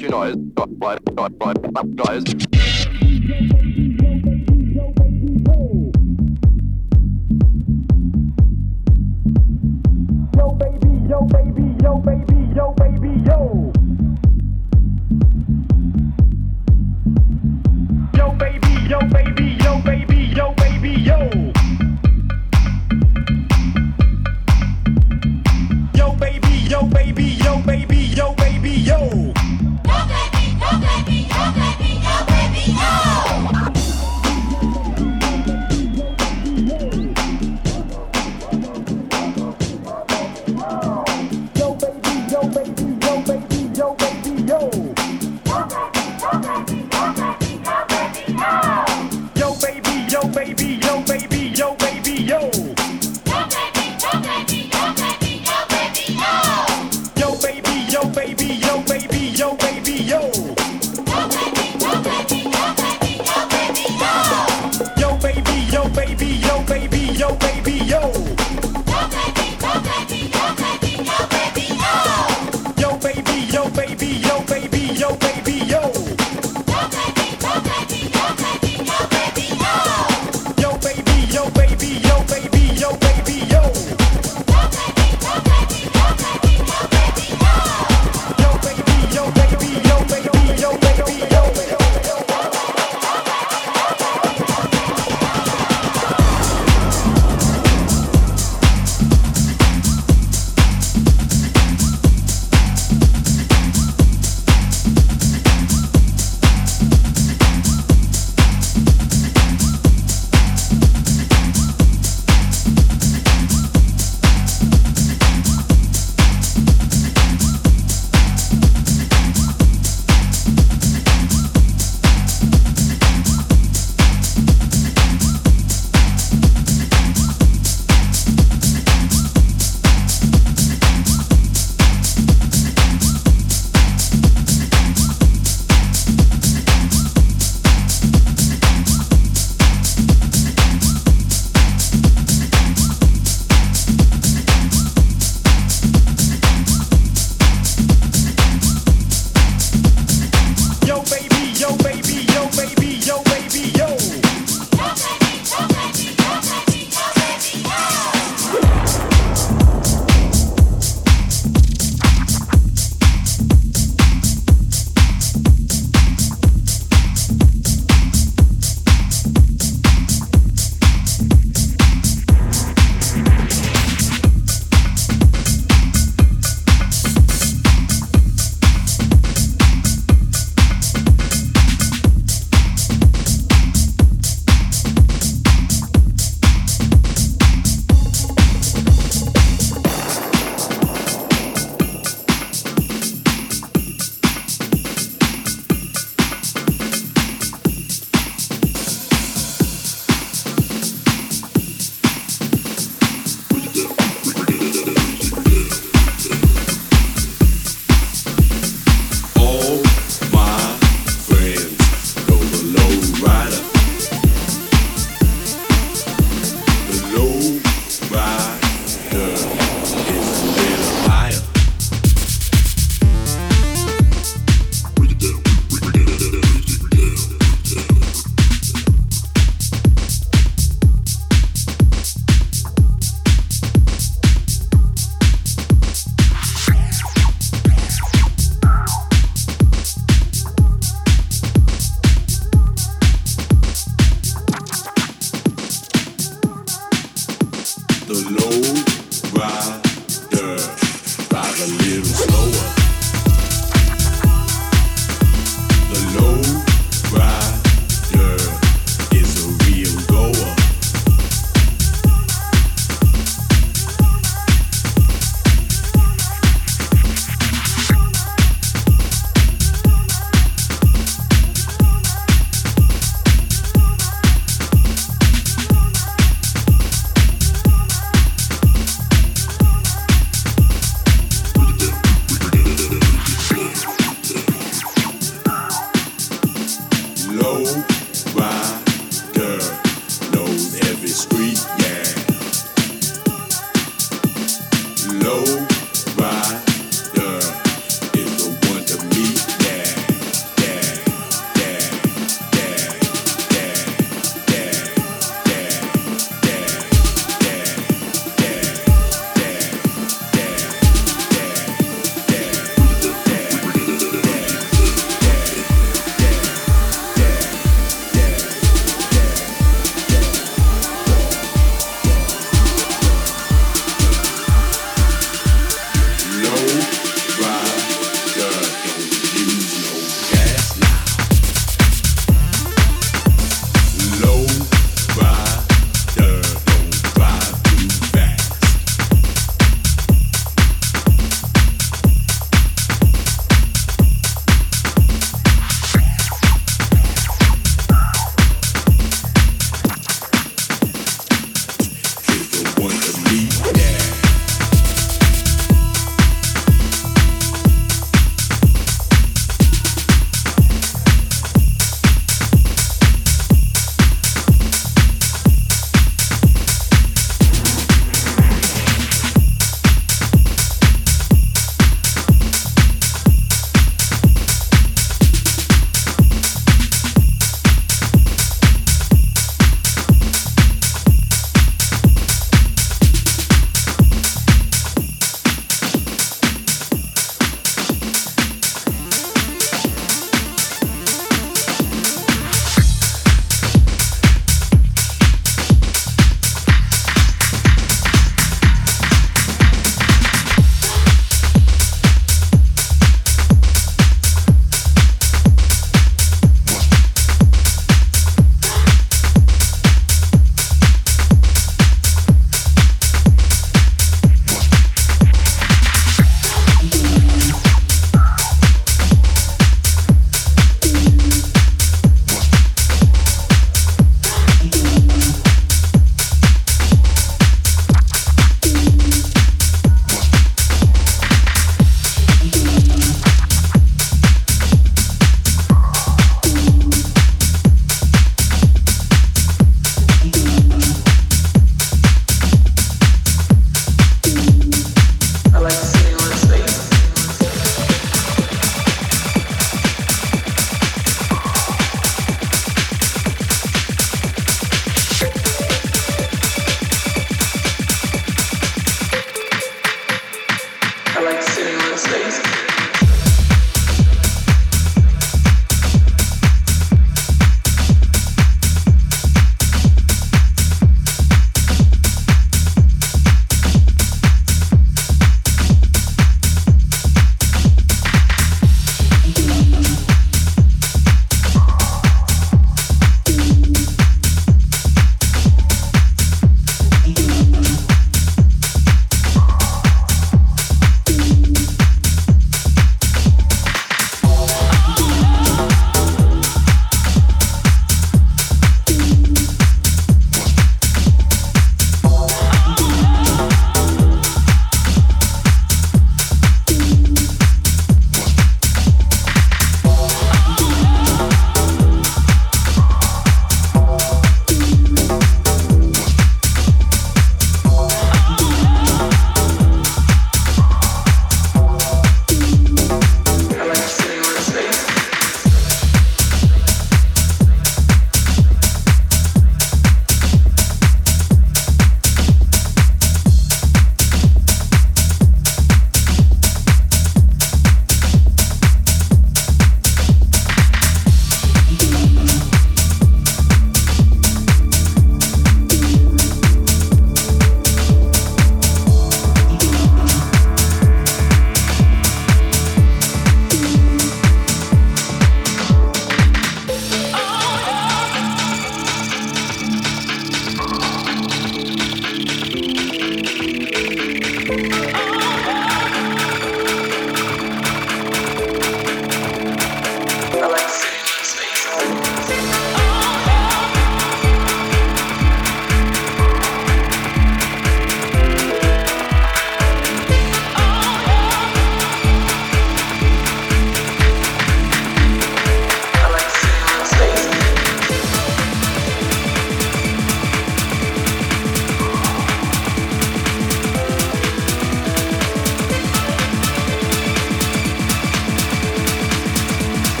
you noise, noise. give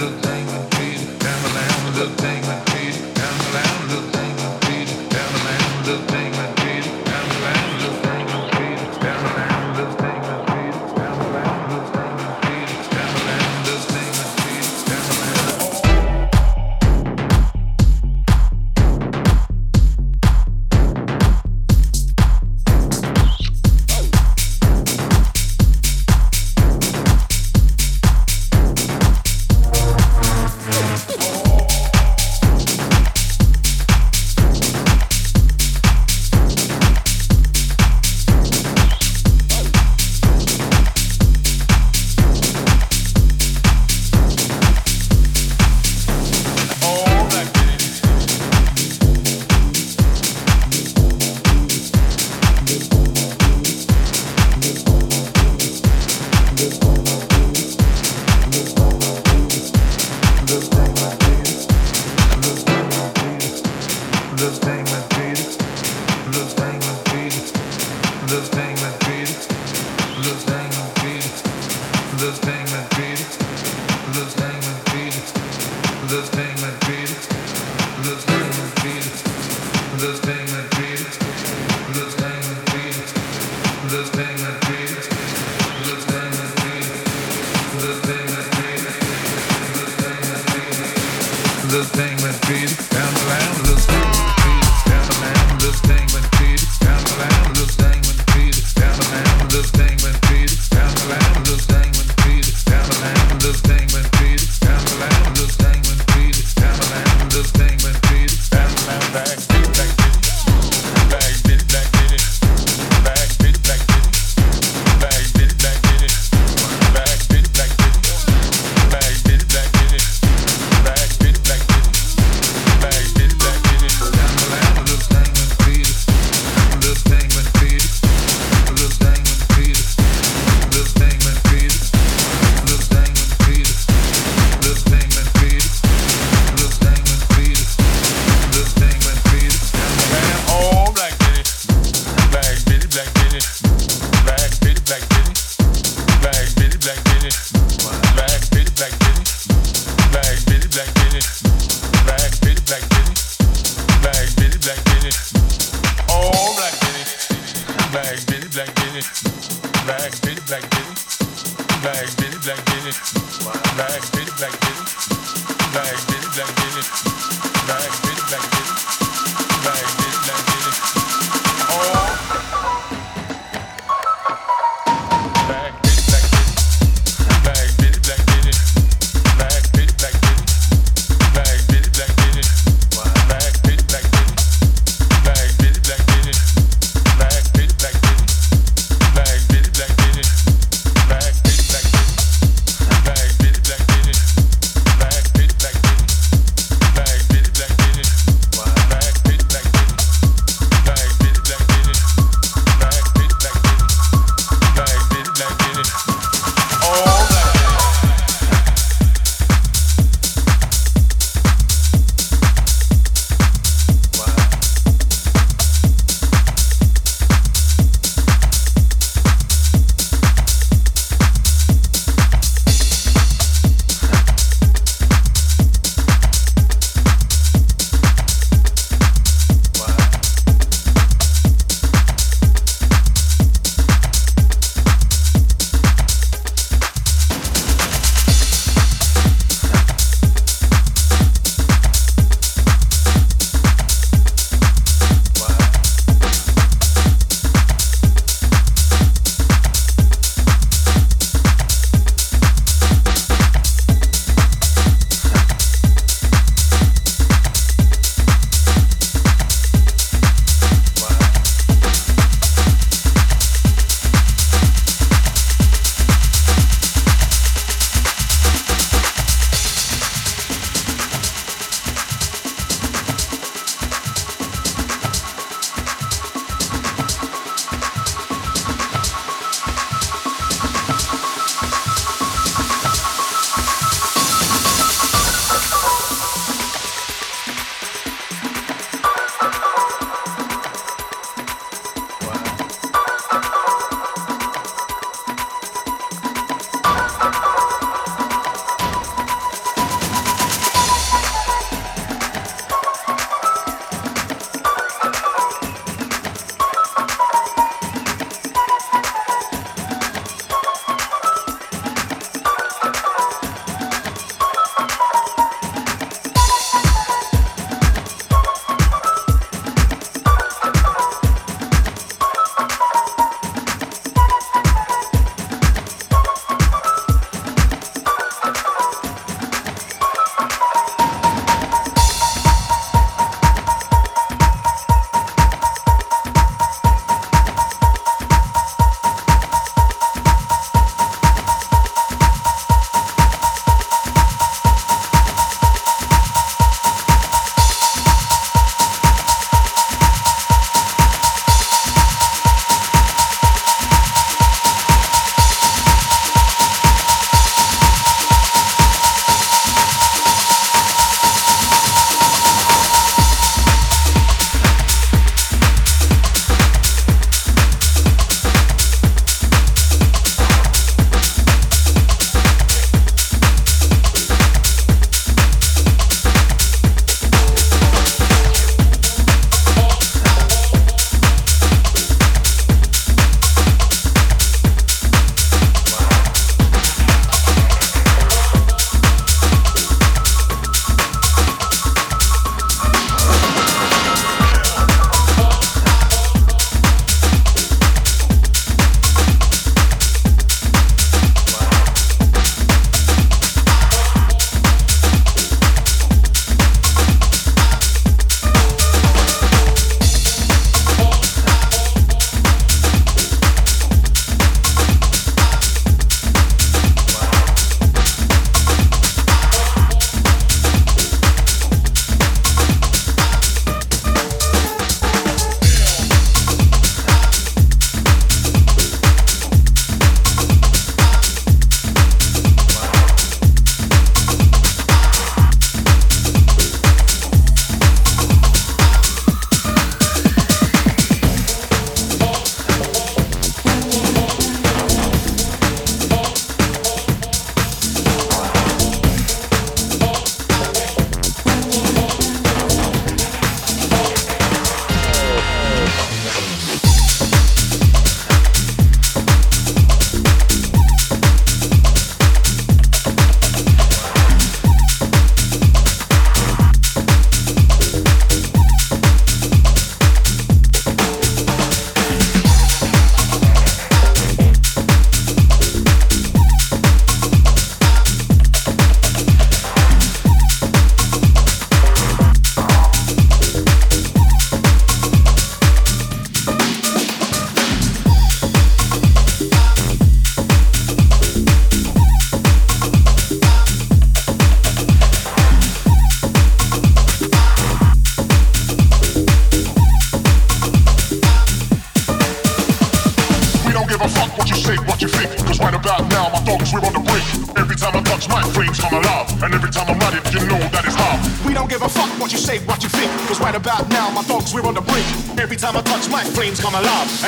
the thing.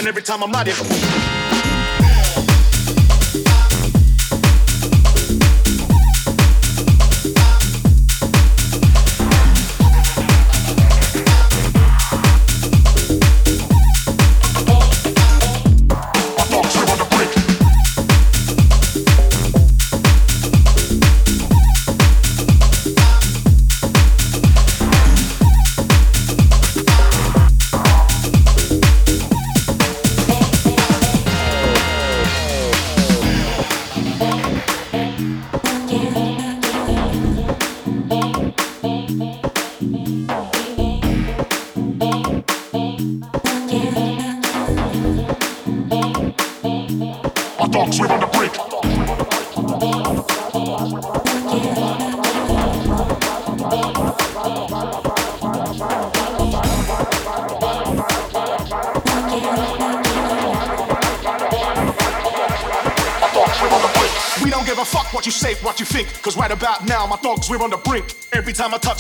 And every time I'm at it.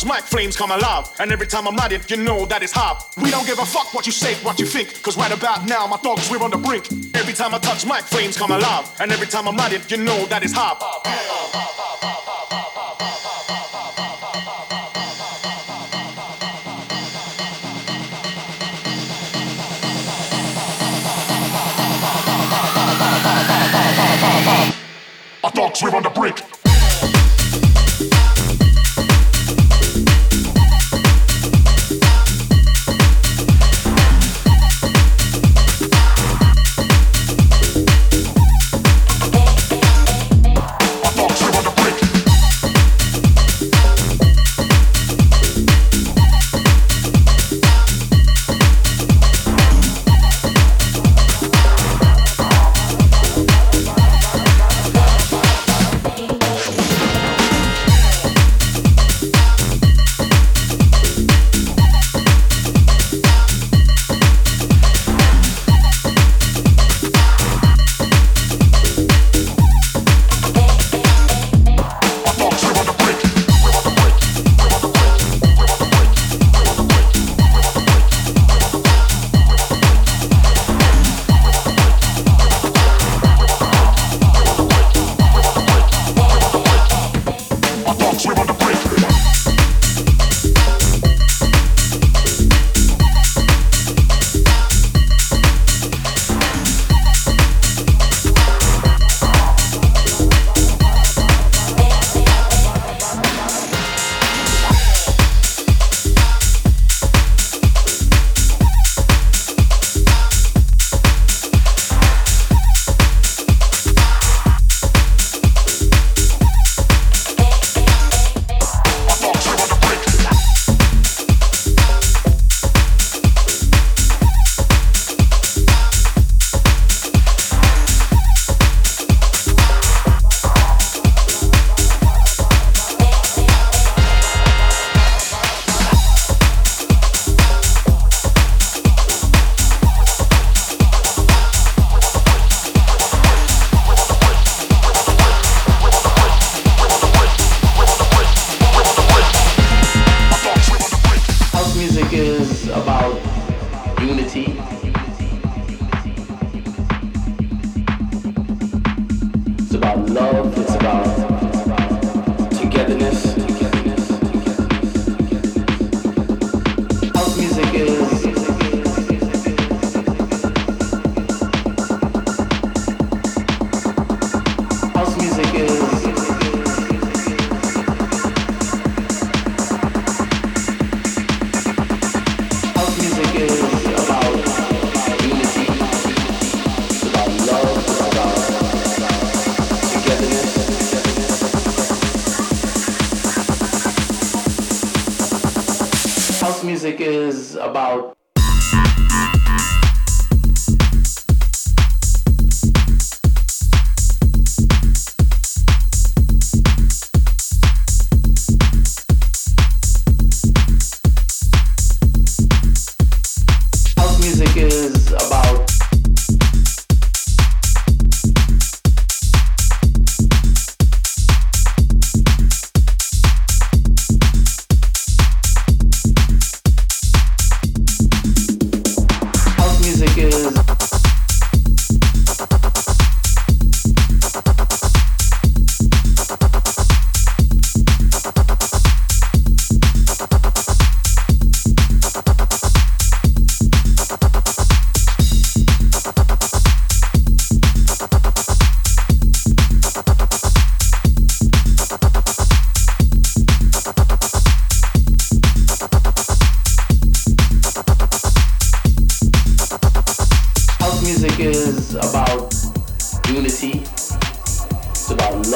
Time mic, flames come alive. And every time I'm at it, you know that it's hot. We don't give a fuck what you say, what you think. Cause right about now, my dogs, we're on the brink. Every time I touch mic, flames come alive. And every time I'm at it, you know that it's hot. is about unity.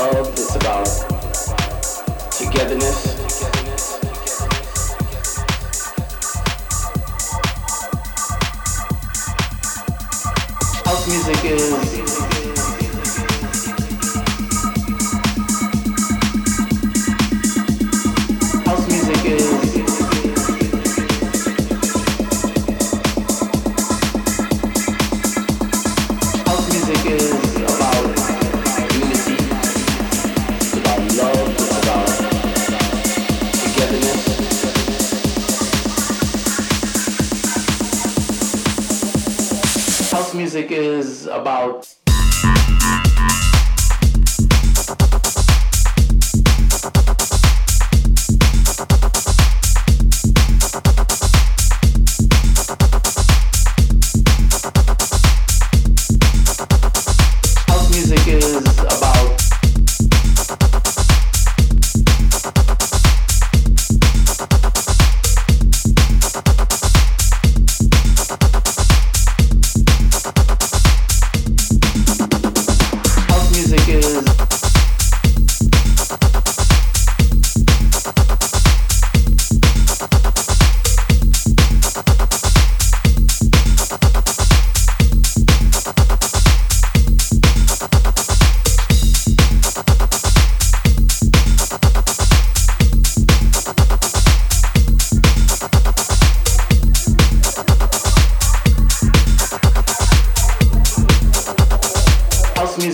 Oh.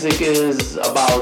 music is about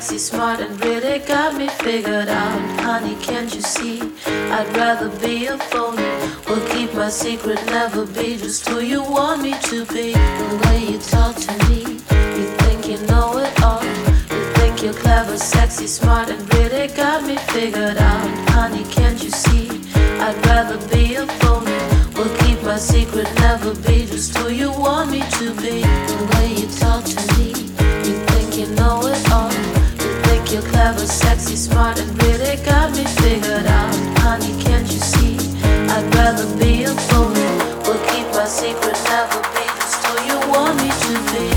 sexy, smart, and really got me figured out. Honey, can't you see? I'd rather be a phony. Will keep my secret, never be just who you want me to be. The way you talk to me, you think you know it all. You think you're clever, sexy, smart, and really got me figured out. Honey, can't you see? I'd rather be a phony. Will keep my secret, never be just who you want me to be. Clever, sexy, smart, and really got me figured out. Honey, can't you see? I'd rather be a phony. Will keep my secret, never be just who you want me to be.